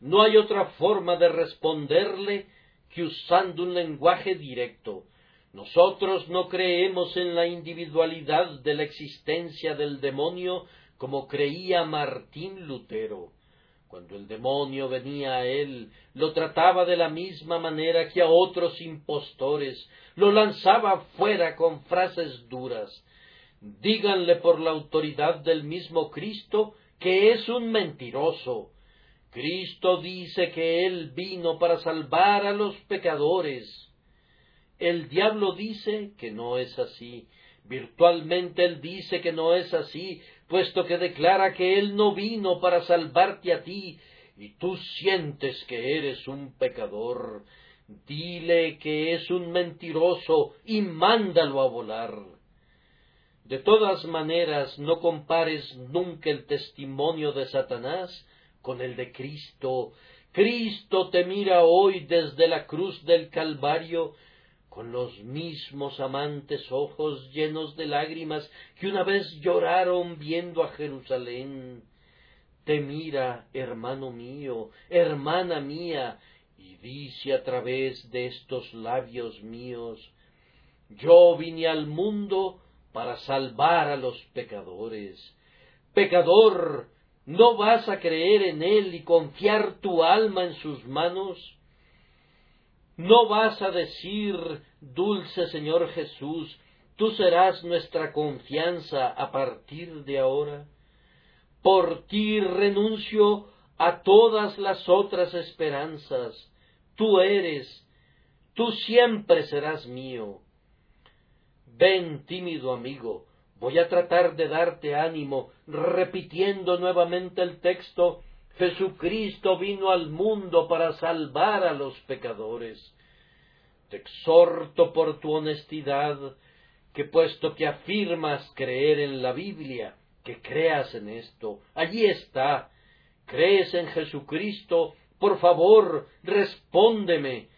No hay otra forma de responderle que usando un lenguaje directo. Nosotros no creemos en la individualidad de la existencia del demonio como creía Martín Lutero. Cuando el demonio venía a él, lo trataba de la misma manera que a otros impostores, lo lanzaba fuera con frases duras. Díganle por la autoridad del mismo Cristo que es un mentiroso. Cristo dice que Él vino para salvar a los pecadores. El diablo dice que no es así. Virtualmente Él dice que no es así, puesto que declara que Él no vino para salvarte a ti, y tú sientes que eres un pecador. Dile que es un mentiroso y mándalo a volar. De todas maneras, no compares nunca el testimonio de Satanás con el de Cristo. Cristo te mira hoy desde la cruz del Calvario con los mismos amantes ojos llenos de lágrimas que una vez lloraron viendo a Jerusalén. Te mira, hermano mío, hermana mía, y dice a través de estos labios míos, yo vine al mundo para salvar a los pecadores. Pecador, ¿no vas a creer en Él y confiar tu alma en sus manos? ¿No vas a decir, dulce Señor Jesús, tú serás nuestra confianza a partir de ahora? Por ti renuncio a todas las otras esperanzas. Tú eres, tú siempre serás mío. Ven, tímido amigo, voy a tratar de darte ánimo, repitiendo nuevamente el texto Jesucristo vino al mundo para salvar a los pecadores. Te exhorto por tu honestidad, que puesto que afirmas creer en la Biblia, que creas en esto. Allí está. ¿Crees en Jesucristo? Por favor, respóndeme.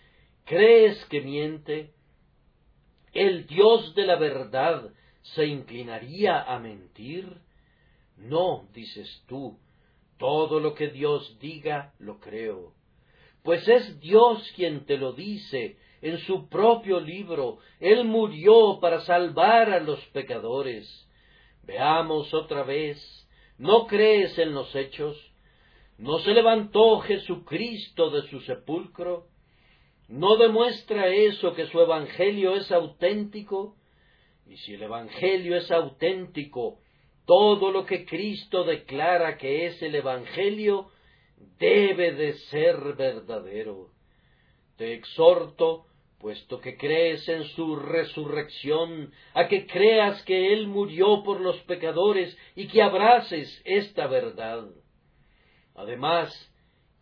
¿Crees que miente? ¿El Dios de la verdad se inclinaría a mentir? No, dices tú, todo lo que Dios diga lo creo. Pues es Dios quien te lo dice en su propio libro. Él murió para salvar a los pecadores. Veamos otra vez. ¿No crees en los hechos? ¿No se levantó Jesucristo de su sepulcro? ¿No demuestra eso que su Evangelio es auténtico? Y si el Evangelio es auténtico, todo lo que Cristo declara que es el Evangelio debe de ser verdadero. Te exhorto, puesto que crees en su resurrección, a que creas que Él murió por los pecadores y que abraces esta verdad. Además,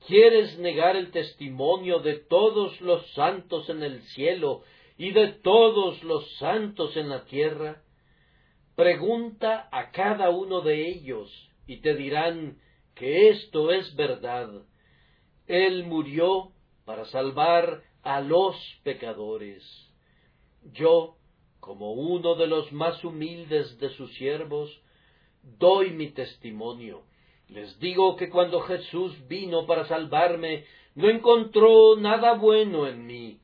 ¿Quieres negar el testimonio de todos los santos en el cielo y de todos los santos en la tierra? Pregunta a cada uno de ellos y te dirán que esto es verdad. Él murió para salvar a los pecadores. Yo, como uno de los más humildes de sus siervos, doy mi testimonio les digo que cuando Jesús vino para salvarme, no encontró nada bueno en mí.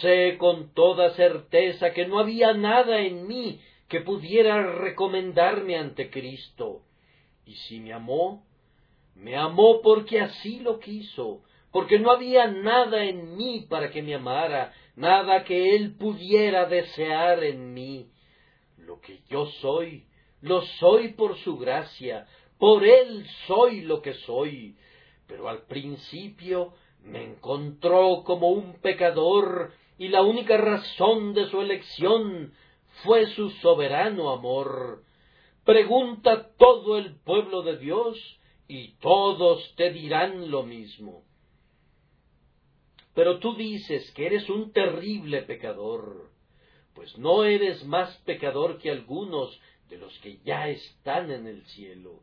Sé con toda certeza que no había nada en mí que pudiera recomendarme ante Cristo. Y si me amó, me amó porque así lo quiso, porque no había nada en mí para que me amara, nada que Él pudiera desear en mí. Lo que yo soy, lo soy por su gracia, por Él soy lo que soy. Pero al principio me encontró como un pecador y la única razón de su elección fue su soberano amor. Pregunta todo el pueblo de Dios y todos te dirán lo mismo. Pero tú dices que eres un terrible pecador, pues no eres más pecador que algunos de los que ya están en el cielo.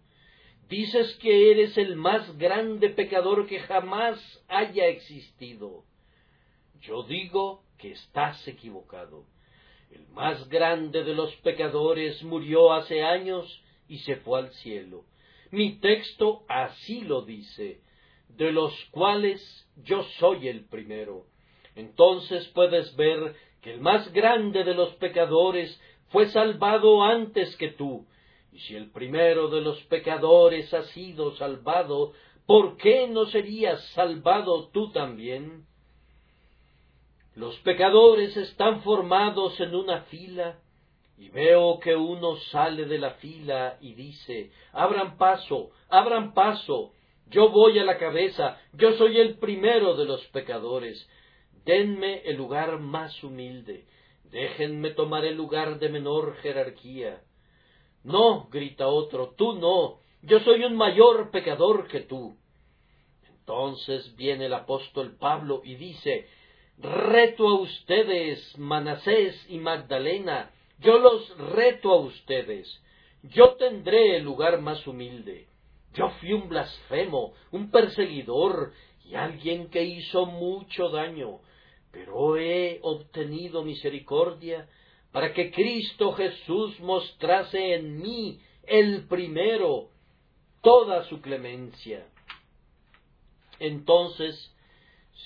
Dices que eres el más grande pecador que jamás haya existido. Yo digo que estás equivocado. El más grande de los pecadores murió hace años y se fue al cielo. Mi texto así lo dice, de los cuales yo soy el primero. Entonces puedes ver que el más grande de los pecadores fue salvado antes que tú, y si el primero de los pecadores ha sido salvado, ¿por qué no serías salvado tú también? Los pecadores están formados en una fila, y veo que uno sale de la fila y dice Abran paso, abran paso, yo voy a la cabeza, yo soy el primero de los pecadores, denme el lugar más humilde, déjenme tomar el lugar de menor jerarquía. No, grita otro, tú no, yo soy un mayor pecador que tú. Entonces viene el apóstol Pablo y dice, reto a ustedes, Manasés y Magdalena, yo los reto a ustedes, yo tendré el lugar más humilde. Yo fui un blasfemo, un perseguidor y alguien que hizo mucho daño, pero he obtenido misericordia para que Cristo Jesús mostrase en mí el primero toda su clemencia. Entonces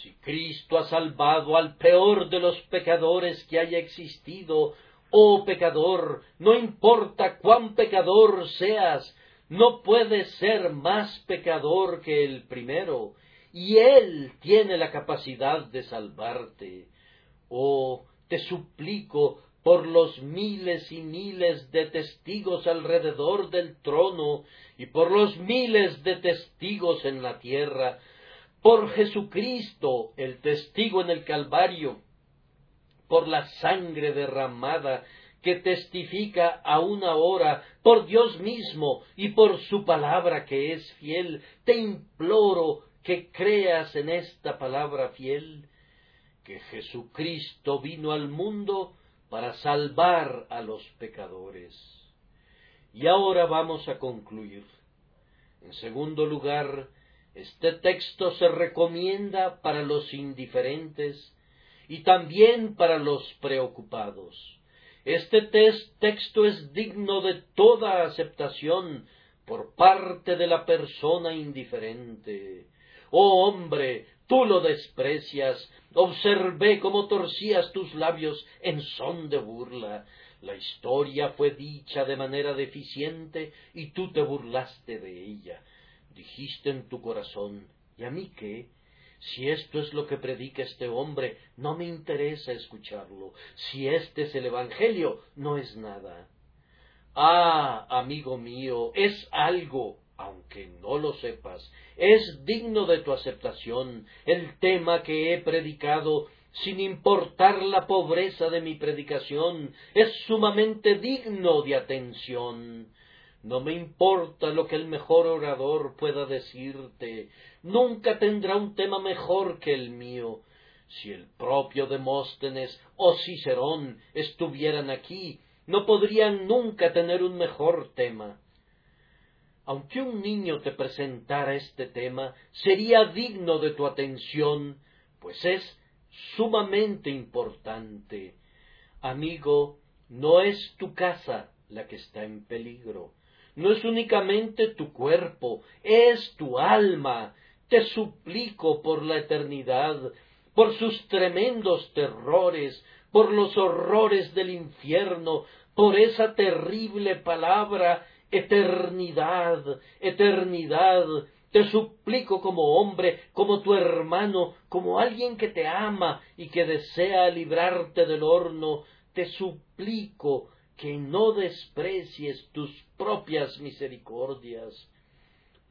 Si Cristo ha salvado al peor de los pecadores que haya existido, oh pecador, no importa cuán pecador seas, no puedes ser más pecador que el primero, y Él tiene la capacidad de salvarte. Oh, te suplico por los miles y miles de testigos alrededor del trono y por los miles de testigos en la tierra, por Jesucristo, el testigo en el Calvario, por la sangre derramada que testifica a una hora, por Dios mismo y por su palabra que es fiel, te imploro que creas en esta palabra fiel, que Jesucristo vino al mundo para salvar a los pecadores. Y ahora vamos a concluir. En segundo lugar, este texto se recomienda para los indiferentes y también para los preocupados. Este texto es digno de toda aceptación por parte de la persona indiferente. Oh hombre, tú lo desprecias. Observé cómo torcías tus labios en son de burla. La historia fue dicha de manera deficiente y tú te burlaste de ella dijiste en tu corazón, ¿y a mí qué? Si esto es lo que predica este hombre, no me interesa escucharlo. Si este es el Evangelio, no es nada. Ah, amigo mío, es algo, aunque no lo sepas, es digno de tu aceptación el tema que he predicado sin importar la pobreza de mi predicación, es sumamente digno de atención. No me importa lo que el mejor orador pueda decirte, nunca tendrá un tema mejor que el mío. Si el propio Demóstenes o Cicerón estuvieran aquí, no podrían nunca tener un mejor tema. Aunque un niño te presentara este tema, sería digno de tu atención, pues es sumamente importante. Amigo, no es tu casa la que está en peligro, no es únicamente tu cuerpo, es tu alma. Te suplico por la eternidad, por sus tremendos terrores, por los horrores del infierno, por esa terrible palabra eternidad, eternidad. Te suplico como hombre, como tu hermano, como alguien que te ama y que desea librarte del horno, te suplico que no desprecies tus propias misericordias,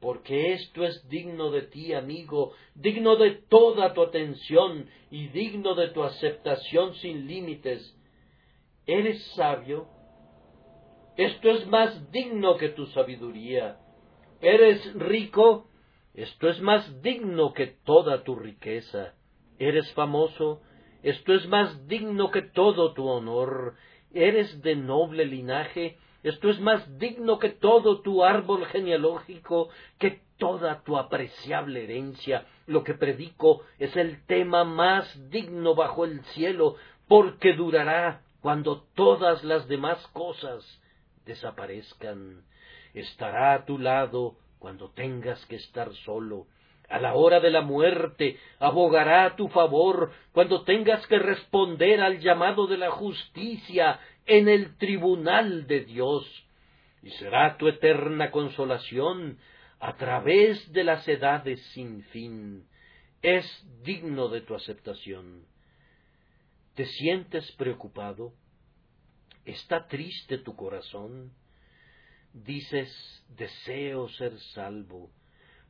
porque esto es digno de ti, amigo, digno de toda tu atención y digno de tu aceptación sin límites. ¿Eres sabio? Esto es más digno que tu sabiduría. ¿Eres rico? Esto es más digno que toda tu riqueza. ¿Eres famoso? Esto es más digno que todo tu honor eres de noble linaje, esto es más digno que todo tu árbol genealógico, que toda tu apreciable herencia. Lo que predico es el tema más digno bajo el cielo, porque durará cuando todas las demás cosas desaparezcan. Estará a tu lado cuando tengas que estar solo, a la hora de la muerte abogará a tu favor cuando tengas que responder al llamado de la justicia en el tribunal de Dios, y será tu eterna consolación a través de las edades sin fin. Es digno de tu aceptación. ¿Te sientes preocupado? ¿Está triste tu corazón? Dices, deseo ser salvo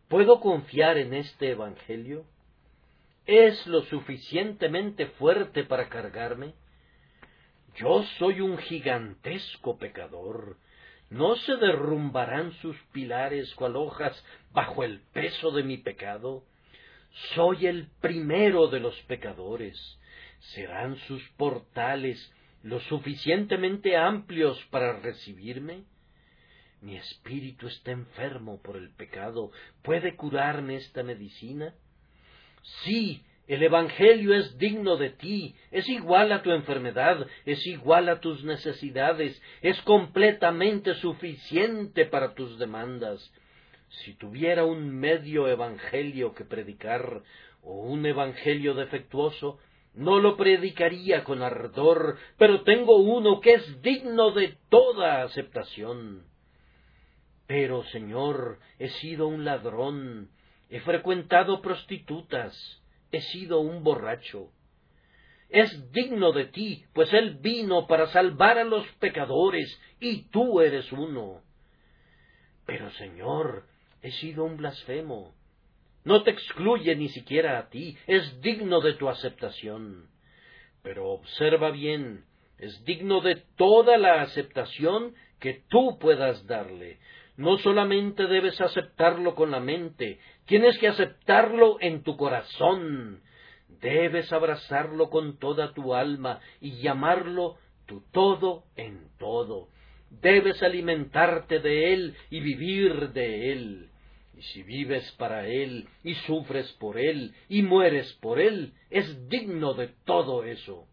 ¿Puedo confiar en este Evangelio? ¿Es lo suficientemente fuerte para cargarme? Yo soy un gigantesco pecador. ¿No se derrumbarán sus pilares cual hojas bajo el peso de mi pecado? Soy el primero de los pecadores. ¿Serán sus portales lo suficientemente amplios para recibirme? Mi espíritu está enfermo por el pecado. ¿Puede curarme esta medicina? Sí, el Evangelio es digno de ti, es igual a tu enfermedad, es igual a tus necesidades, es completamente suficiente para tus demandas. Si tuviera un medio Evangelio que predicar, o un evangelio defectuoso, no lo predicaría con ardor, pero tengo uno que es digno de toda aceptación. Pero, Señor, he sido un ladrón, he frecuentado prostitutas, he sido un borracho. Es digno de ti, pues Él vino para salvar a los pecadores, y tú eres uno. Pero, Señor, he sido un blasfemo. No te excluye ni siquiera a ti, es digno de tu aceptación. Pero observa bien, es digno de toda la aceptación que tú puedas darle. No solamente debes aceptarlo con la mente, tienes que aceptarlo en tu corazón. Debes abrazarlo con toda tu alma y llamarlo tu todo en todo. Debes alimentarte de él y vivir de él. Y si vives para Él, y sufres por Él, y mueres por Él, es digno de todo eso.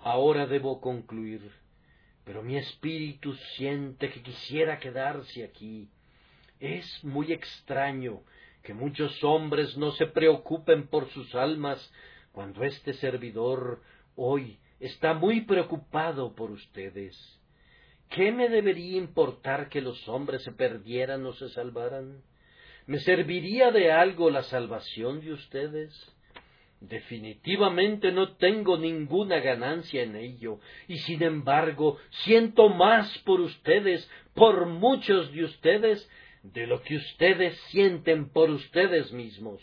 Ahora debo concluir, pero mi espíritu siente que quisiera quedarse aquí. Es muy extraño que muchos hombres no se preocupen por sus almas cuando este servidor hoy está muy preocupado por ustedes. ¿Qué me debería importar que los hombres se perdieran o se salvaran? ¿Me serviría de algo la salvación de ustedes? Definitivamente no tengo ninguna ganancia en ello, y sin embargo siento más por ustedes, por muchos de ustedes, de lo que ustedes sienten por ustedes mismos.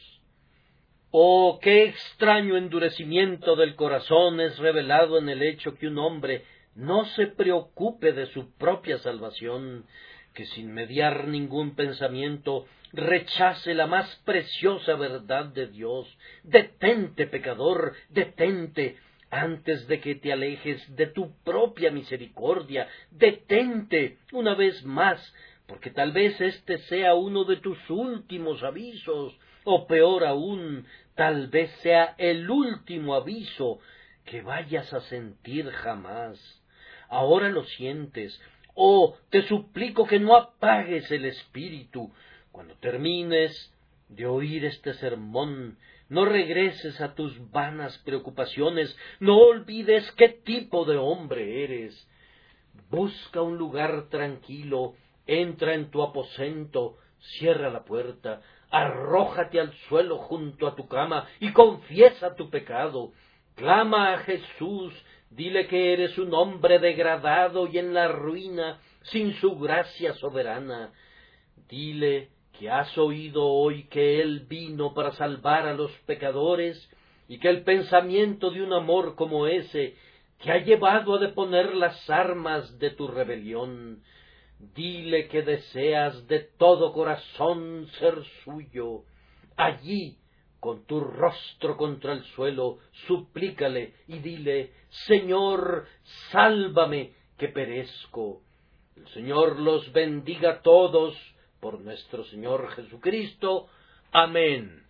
Oh, qué extraño endurecimiento del corazón es revelado en el hecho que un hombre no se preocupe de su propia salvación, que sin mediar ningún pensamiento rechace la más preciosa verdad de Dios. Detente, pecador, detente, antes de que te alejes de tu propia misericordia. Detente una vez más, porque tal vez este sea uno de tus últimos avisos, o peor aún, tal vez sea el último aviso que vayas a sentir jamás ahora lo sientes. Oh, te suplico que no apagues el espíritu. Cuando termines de oír este sermón, no regreses a tus vanas preocupaciones, no olvides qué tipo de hombre eres. Busca un lugar tranquilo, entra en tu aposento, cierra la puerta, arrójate al suelo junto a tu cama y confiesa tu pecado. Clama a Jesús Dile que eres un hombre degradado y en la ruina, sin su gracia soberana. Dile que has oído hoy que Él vino para salvar a los pecadores y que el pensamiento de un amor como ese te ha llevado a deponer las armas de tu rebelión. Dile que deseas de todo corazón ser suyo. Allí con tu rostro contra el suelo, suplícale y dile, Señor, sálvame, que perezco. El Señor los bendiga a todos por nuestro Señor Jesucristo. Amén.